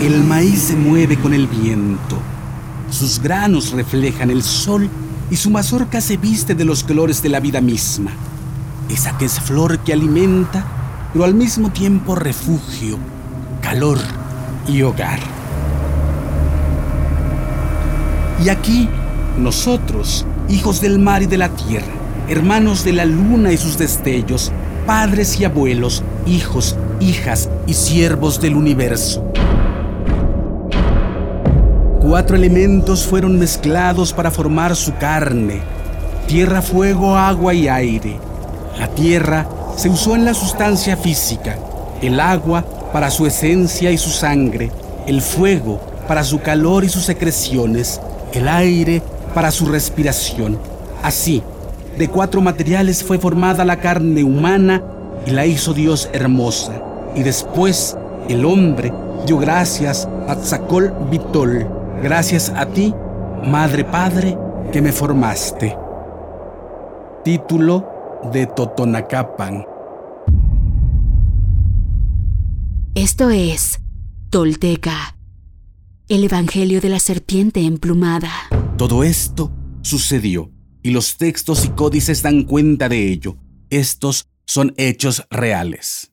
El maíz se mueve con el viento. Sus granos reflejan el sol y su mazorca se viste de los colores de la vida misma. Esa que es flor que alimenta, pero al mismo tiempo refugio, calor y hogar. Y aquí, nosotros, hijos del mar y de la tierra, hermanos de la luna y sus destellos, padres y abuelos, hijos, hijas y siervos del universo. Cuatro elementos fueron mezclados para formar su carne. Tierra, fuego, agua y aire. La tierra se usó en la sustancia física, el agua para su esencia y su sangre, el fuego para su calor y sus secreciones, el aire para su respiración. Así, de cuatro materiales fue formada la carne humana y la hizo Dios hermosa. Y después el hombre dio gracias a Tzakol Vitol, gracias a ti, Madre Padre, que me formaste. Título de Totonacapan. Esto es Tolteca, el Evangelio de la Serpiente Emplumada. Todo esto sucedió y los textos y códices dan cuenta de ello. Estos son hechos reales.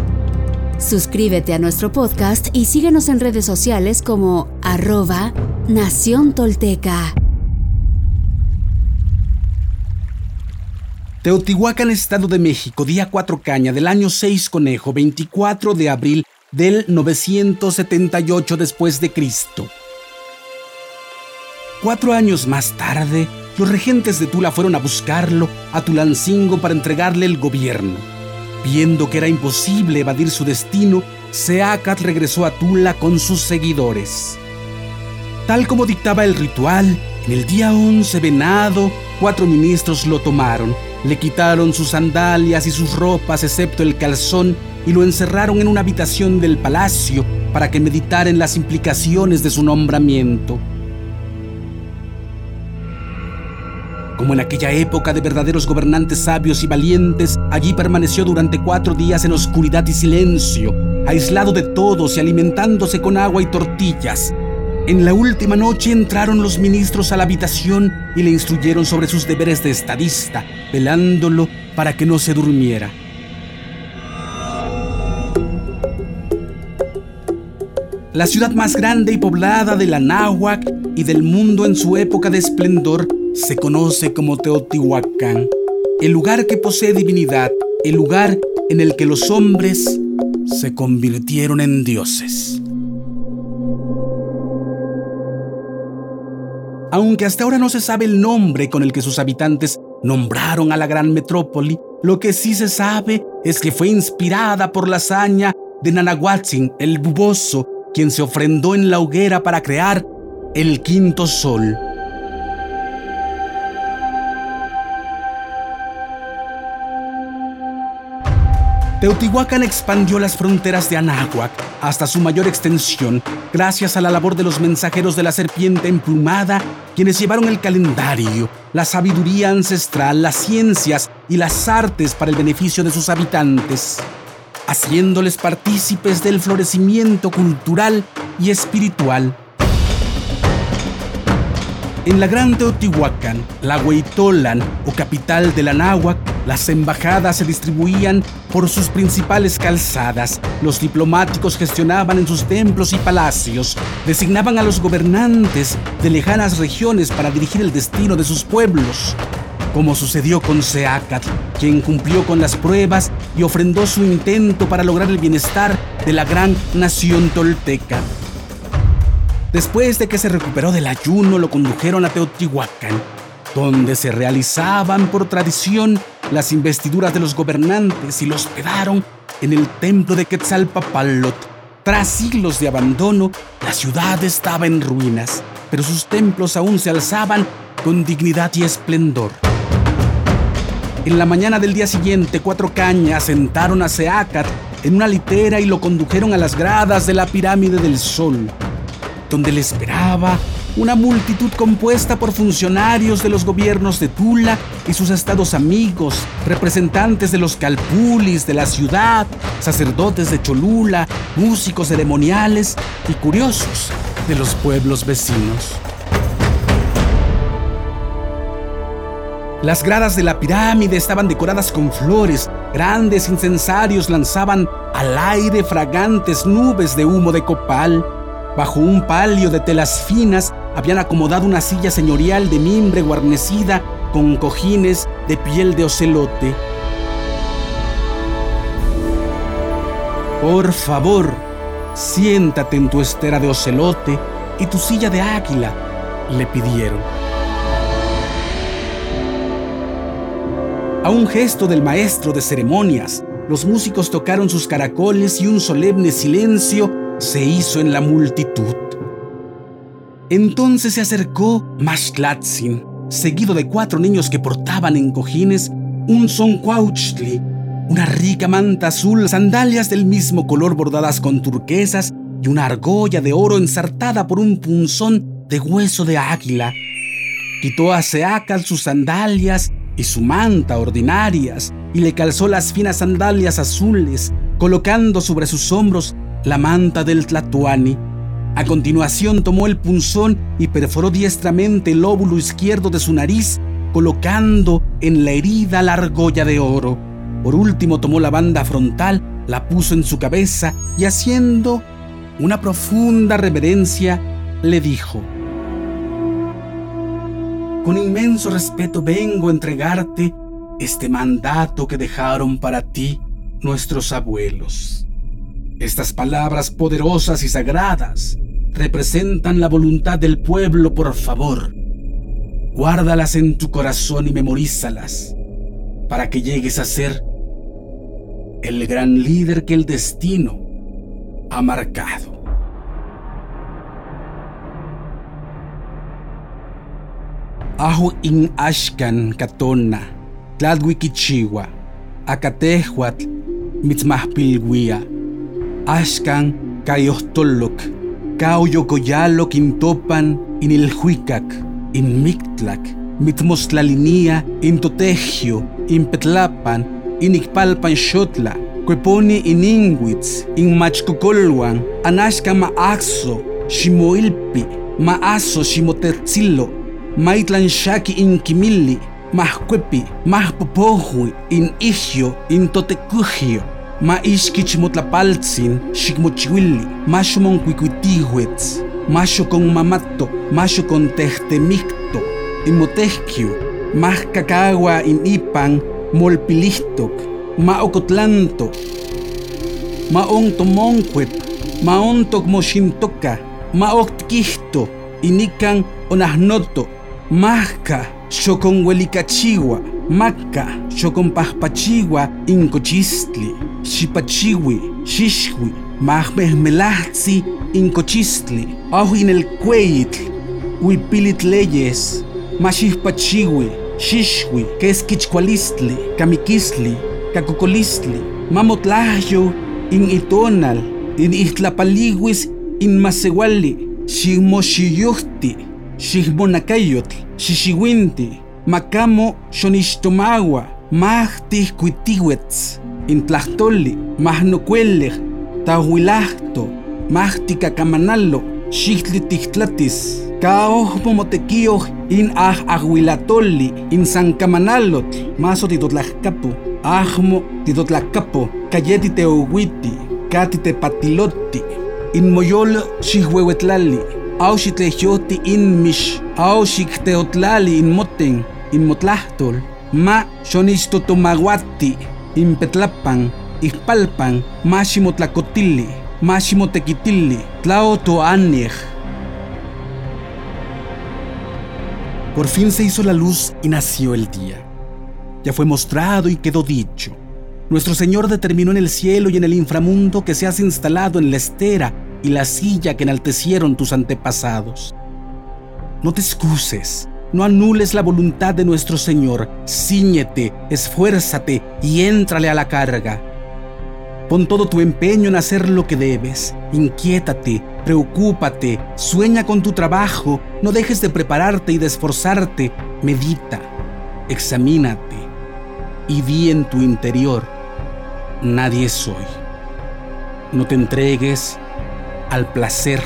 Suscríbete a nuestro podcast y síguenos en redes sociales como arroba Nación Tolteca. Teotihuacán, Estado de México, día 4 caña del año 6 conejo, 24 de abril del 978 después de Cristo. Cuatro años más tarde, los regentes de Tula fueron a buscarlo a Tulancingo para entregarle el gobierno. Viendo que era imposible evadir su destino, Seacat regresó a Tula con sus seguidores. Tal como dictaba el ritual, en el día 11 venado, cuatro ministros lo tomaron le quitaron sus sandalias y sus ropas excepto el calzón y lo encerraron en una habitación del palacio para que meditara en las implicaciones de su nombramiento. Como en aquella época de verdaderos gobernantes sabios y valientes, allí permaneció durante cuatro días en oscuridad y silencio, aislado de todos y alimentándose con agua y tortillas, en la última noche entraron los ministros a la habitación y le instruyeron sobre sus deberes de estadista, velándolo para que no se durmiera. La ciudad más grande y poblada de la Náhuac y del mundo en su época de esplendor se conoce como Teotihuacán, el lugar que posee divinidad, el lugar en el que los hombres se convirtieron en dioses. Aunque hasta ahora no se sabe el nombre con el que sus habitantes nombraron a la gran metrópoli, lo que sí se sabe es que fue inspirada por la hazaña de Nanahuatzin, el buboso, quien se ofrendó en la hoguera para crear el quinto sol. Teotihuacán expandió las fronteras de Anáhuac hasta su mayor extensión gracias a la labor de los mensajeros de la serpiente emplumada, quienes llevaron el calendario, la sabiduría ancestral, las ciencias y las artes para el beneficio de sus habitantes, haciéndoles partícipes del florecimiento cultural y espiritual. En la Gran Teotihuacán, la Hueitolan o capital de Anáhuac, Las embajadas se distribuían por sus principales calzadas. Los diplomáticos gestionaban en sus templos y palacios. Designaban a los gobernantes de lejanas regiones para dirigir el destino de sus pueblos. Como sucedió con Seacat, quien cumplió con las pruebas y ofrendó su intento para lograr el bienestar de la gran nación tolteca. Después de que se recuperó del ayuno, lo condujeron a Teotihuacán, donde se realizaban por tradición las investiduras de los gobernantes y los hospedaron en el templo de Quetzalpapalot. Tras siglos de abandono, la ciudad estaba en ruinas, pero sus templos aún se alzaban con dignidad y esplendor. En la mañana del día siguiente, cuatro cañas sentaron a Seacat en una litera y lo condujeron a las gradas de la pirámide del sol, donde le esperaba una multitud compuesta por funcionarios de los gobiernos de Tula y sus estados amigos, representantes de los calpulis de la ciudad, sacerdotes de Cholula, músicos ceremoniales y curiosos de los pueblos vecinos. Las gradas de la pirámide estaban decoradas con flores, grandes incensarios lanzaban al aire fragantes nubes de humo de copal, bajo un palio de telas finas habían acomodado una silla señorial de mimbre guarnecida con cojines de piel de ocelote. Por favor, siéntate en tu estera de ocelote y tu silla de águila, le pidieron. A un gesto del maestro de ceremonias, los músicos tocaron sus caracoles y un solemne silencio se hizo en la multitud. Entonces se acercó Mashlatzin, seguido de cuatro niños que portaban en cojines un sonquauchtli, una rica manta azul, sandalias del mismo color bordadas con turquesas y una argolla de oro ensartada por un punzón de hueso de águila. Quitó a Seacal sus sandalias y su manta ordinarias y le calzó las finas sandalias azules, colocando sobre sus hombros la manta del Tlatuani a continuación tomó el punzón y perforó diestramente el óvulo izquierdo de su nariz, colocando en la herida la argolla de oro. Por último tomó la banda frontal, la puso en su cabeza y haciendo una profunda reverencia, le dijo, Con inmenso respeto vengo a entregarte este mandato que dejaron para ti nuestros abuelos. Estas palabras poderosas y sagradas representan la voluntad del pueblo, por favor. Guárdalas en tu corazón y memorízalas para que llegues a ser el gran líder que el destino ha marcado. Ajo in Ashkan Katona, Tladwikichiwa, Akatehuatl, Mitzmahpilguia, Ashkan Kayohtolok, Cao Yocoyalo Quintopan, Inilhuicac, Inmictlac, Mitmostlalinía, Intotegio, Impetlapan, Inicpalpan Xotla, Cueponi Ininguitz, Inmachcocolhuan, Anashka Maaxo, Ximoilpi, Maaso Ximotetzilo, Maitlan Xaki Inquimili, Mahcuepi, Mahpopohui, In Igio, In Totecugio, ma ishkich motlapaltzin xikmochiuili, maxo moncuicuitihuetz, maxo con mamato, maxo con tehtemicto, imotehquio, mah cacagua in ipan molpilihtok, ma ocotlanto, ma ontomoncuep, ma ontok moxintoca, ma octquihto, inican onahnoto, mahca, xoconhuelicachiwa, xoconpahpachiwa, incochistli, xipachiwi, xixwi, mahmehmelahzi, incochistli, ahu in el cueitl, huipilit leyes, maxihpachiwi, xixwi, quesquichcualistli, kamiquistli, cacocolistli, mamotlahyo, in itonal, in itlapaliwis, in masewali, ximoxiyuhti, xihmonacayotl, xixiuinti, macamo xonixtomaua, mahtihcuitiuetz, intlahtoli, mahnocuelej, tahuilahto, mahtikacamanalo, xihtlihtlatis, caohpo motequioh in aj ahuilatoli, in sancamanalotl, maso titotlahcapo, ajmo titotlahcapo, cayeti teohuiti, cati tepatiloti, in moyol xihuehuetlali, auxitlejyoti in mish, Aushikteotlali in moten, in motlahtol, ma xonixtotomaguati, in petlapan, ihpalpan, ma ximotlacotili, ma ximotequitili, tlao Por fin se hizo la luz y nació el día. Ya fue mostrado y quedó dicho. Nuestro Señor determinó en el cielo y en el inframundo que seas instalado en la estera y la silla que enaltecieron tus antepasados. No te excuses, no anules la voluntad de nuestro Señor, ciñete, esfuérzate y éntrale a la carga. Pon todo tu empeño en hacer lo que debes. Inquiétate, preocúpate, sueña con tu trabajo, no dejes de prepararte y de esforzarte. Medita, examínate y di en tu interior, nadie soy. No te entregues al placer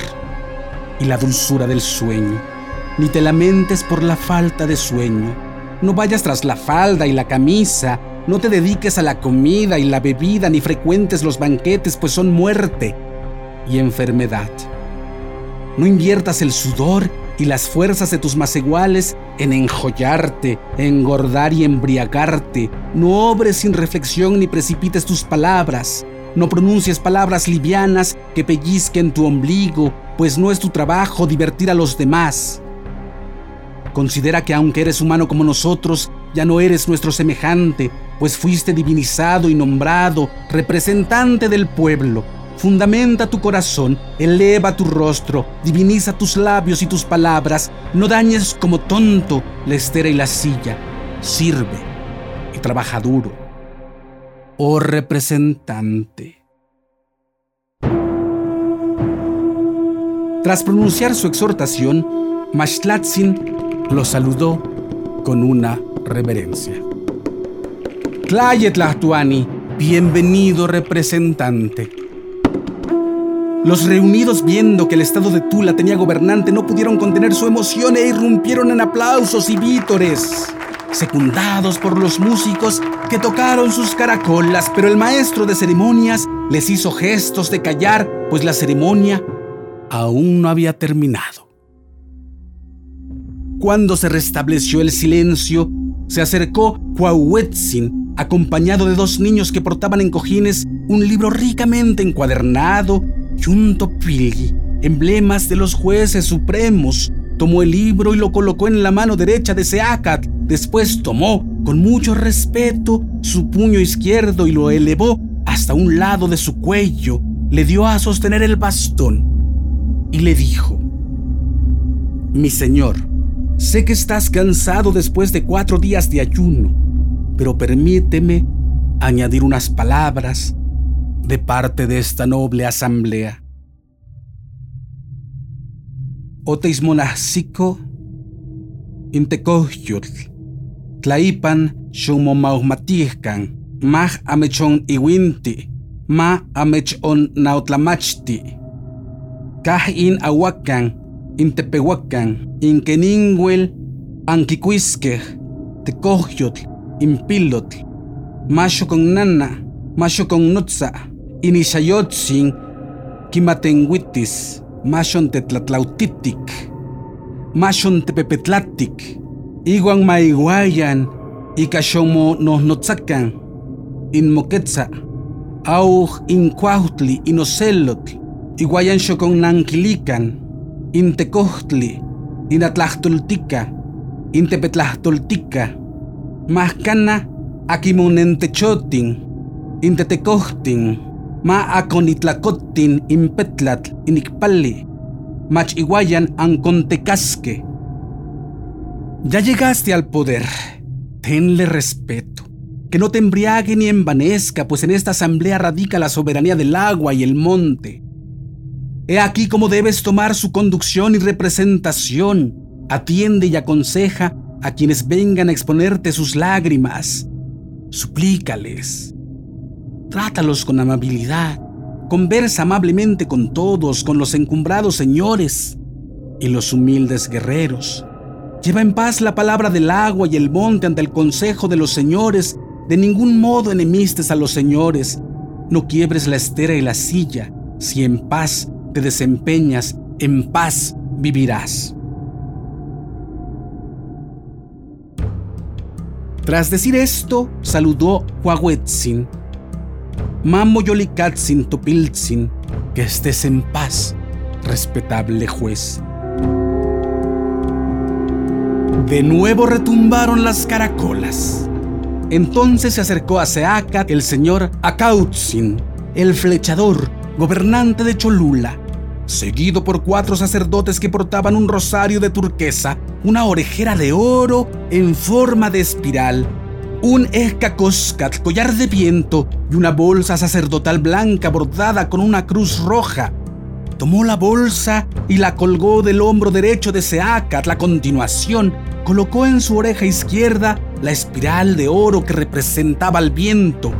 y la dulzura del sueño, ni te lamentes por la falta de sueño. No vayas tras la falda y la camisa no te dediques a la comida y la bebida ni frecuentes los banquetes, pues son muerte y enfermedad. No inviertas el sudor y las fuerzas de tus más iguales en enjollarte, engordar y embriagarte. No obres sin reflexión ni precipites tus palabras. No pronuncies palabras livianas que pellizquen tu ombligo, pues no es tu trabajo divertir a los demás. Considera que aunque eres humano como nosotros, ya no eres nuestro semejante, pues fuiste divinizado y nombrado representante del pueblo. Fundamenta tu corazón, eleva tu rostro, diviniza tus labios y tus palabras, no dañes como tonto la estera y la silla. Sirve y trabaja duro. Oh representante. Tras pronunciar su exhortación, Mashlatzin lo saludó con una reverencia. Tlayetlahuani, bienvenido representante. Los reunidos viendo que el estado de Tula tenía gobernante no pudieron contener su emoción e irrumpieron en aplausos y vítores, secundados por los músicos que tocaron sus caracolas, pero el maestro de ceremonias les hizo gestos de callar, pues la ceremonia aún no había terminado. Cuando se restableció el silencio, se acercó Huahuetzin acompañado de dos niños que portaban en cojines un libro ricamente encuadernado y un topilgi, emblemas de los jueces supremos. Tomó el libro y lo colocó en la mano derecha de Seacat. Después tomó, con mucho respeto, su puño izquierdo y lo elevó hasta un lado de su cuello. Le dio a sostener el bastón y le dijo, Mi señor, sé que estás cansado después de cuatro días de ayuno pero permíteme añadir unas palabras de parte de esta noble asamblea. Oteismonahsico, intecohyotl, tlaipan xomomaumatihkan, mah amechon iwinti, ma amechon naotlamachti, kah awakan, intepehuacan, inkeninguel, anquicuisqueh, tecohyotl, impilotl, macho con nana, macho con notza, inishayotzin, kimatenguitis, machon tetlatlautitic, machon tepepetlatic, iguan maiguayan, ikashomo nohnotzakan, inmoquetza, auj incuautli inocelotl, iguayan xocon nankilican, intecohtli, inatlahtoltica, intepetlastoltica, mahkana akimonentechotin, intetecohtin, ma aconitlacotin impetlatl inikpali, mach iguayan ancontecasque. Ya llegaste al poder, tenle respeto, que no te embriague ni envanezca, pues en esta asamblea radica la soberanía del agua y el monte. He aquí cómo debes tomar su conducción y representación, atiende y aconseja a quienes vengan a exponerte sus lágrimas. Suplícales. Trátalos con amabilidad. Conversa amablemente con todos, con los encumbrados señores. y los humildes guerreros. Lleva en paz la palabra del agua y el monte ante el consejo de los señores. De ningún modo enemistes a los señores. No quiebres la estera y la silla. Si en paz te desempeñas, en paz vivirás. Tras decir esto, saludó Huahuetzin. Mamo Yolikatzin Topiltzin, que estés en paz, respetable juez. De nuevo retumbaron las caracolas. Entonces se acercó a Seacat el señor Akautzin, el flechador, gobernante de Cholula, seguido por cuatro sacerdotes que portaban un rosario de turquesa, una orejera de oro en forma de espiral, un escacoscat, collar de viento y una bolsa sacerdotal blanca bordada con una cruz roja. Tomó la bolsa y la colgó del hombro derecho de Seacat. A continuación, colocó en su oreja izquierda la espiral de oro que representaba el viento.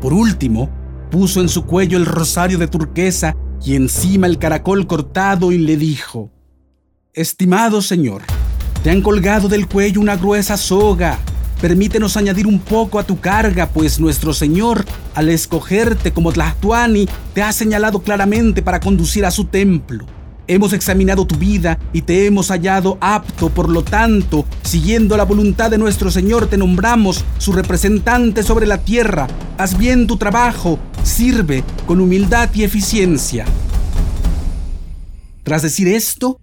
Por último, puso en su cuello el rosario de turquesa y encima el caracol cortado y le dijo, Estimado señor, te han colgado del cuello una gruesa soga. Permítenos añadir un poco a tu carga, pues nuestro Señor, al escogerte como Tlahtuani, te ha señalado claramente para conducir a su templo. Hemos examinado tu vida y te hemos hallado apto, por lo tanto, siguiendo la voluntad de nuestro Señor, te nombramos su representante sobre la tierra. Haz bien tu trabajo, sirve con humildad y eficiencia. Tras decir esto,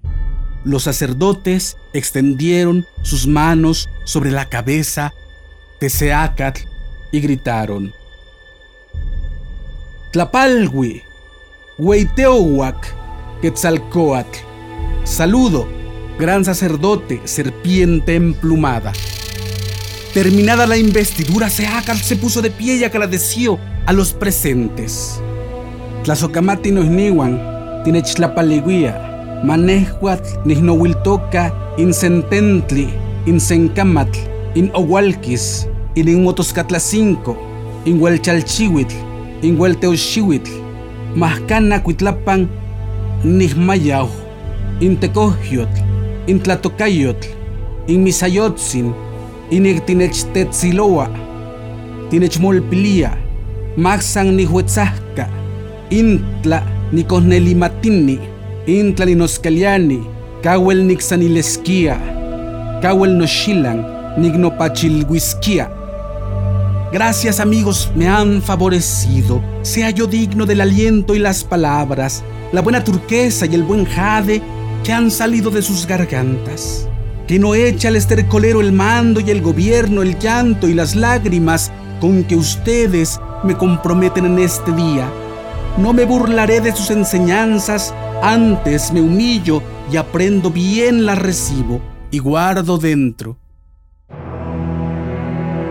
los sacerdotes extendieron sus manos sobre la cabeza de Seacatl y gritaron: Tlapalwi, Hueiteohuac, Quetzalcoatl. Saludo, gran sacerdote, serpiente emplumada. Terminada la investidura, Seacal se puso de pie y agradeció a los presentes. Tlazocamati niwan, tinechlapaliguia, manehuatl nihnohuiltoca, incententli, insencamatl, in owalquis, in inmotoscatlacinco, in huelchalchihuitl, in huelteuxihuitl, mascana cuitlapan, nihmayau, intecohyotl, intlatocayotl, inmisayotzin, inectinechtetziloa, tinechmolpilia, maxan nihuetzahka, intla nicohnelimatini, intla ninoscaliani, kawel nixanilesquia, kawel noshilan, nignopachilguisquia. Gracias amigos, me han favorecido. Sea yo digno del aliento y las palabras la buena turquesa y el buen jade que han salido de sus gargantas. Que no echa al estercolero el mando y el gobierno, el llanto y las lágrimas con que ustedes me comprometen en este día. No me burlaré de sus enseñanzas, antes me humillo y aprendo bien las recibo y guardo dentro.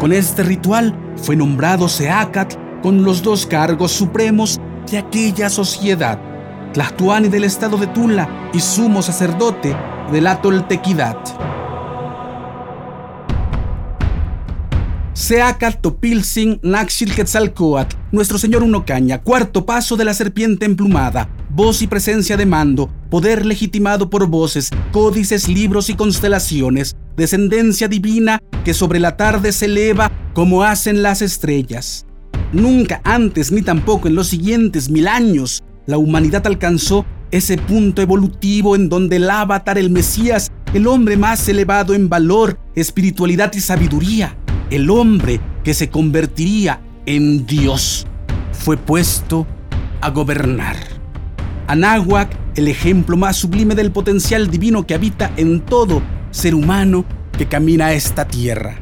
Con este ritual fue nombrado Seacat con los dos cargos supremos de aquella sociedad. Tlahtuani del estado de Tula y sumo sacerdote de la Toltequidad. Seacat Topilsin Naxil Quetzalcoatl, Nuestro Señor Unocaña, cuarto paso de la serpiente emplumada, voz y presencia de mando, poder legitimado por voces, códices, libros y constelaciones, descendencia divina que sobre la tarde se eleva como hacen las estrellas. Nunca antes ni tampoco en los siguientes mil años la humanidad alcanzó ese punto evolutivo en donde el avatar, el Mesías, el hombre más elevado en valor, espiritualidad y sabiduría, el hombre que se convertiría en Dios, fue puesto a gobernar. Anáhuac, el ejemplo más sublime del potencial divino que habita en todo ser humano que camina esta tierra.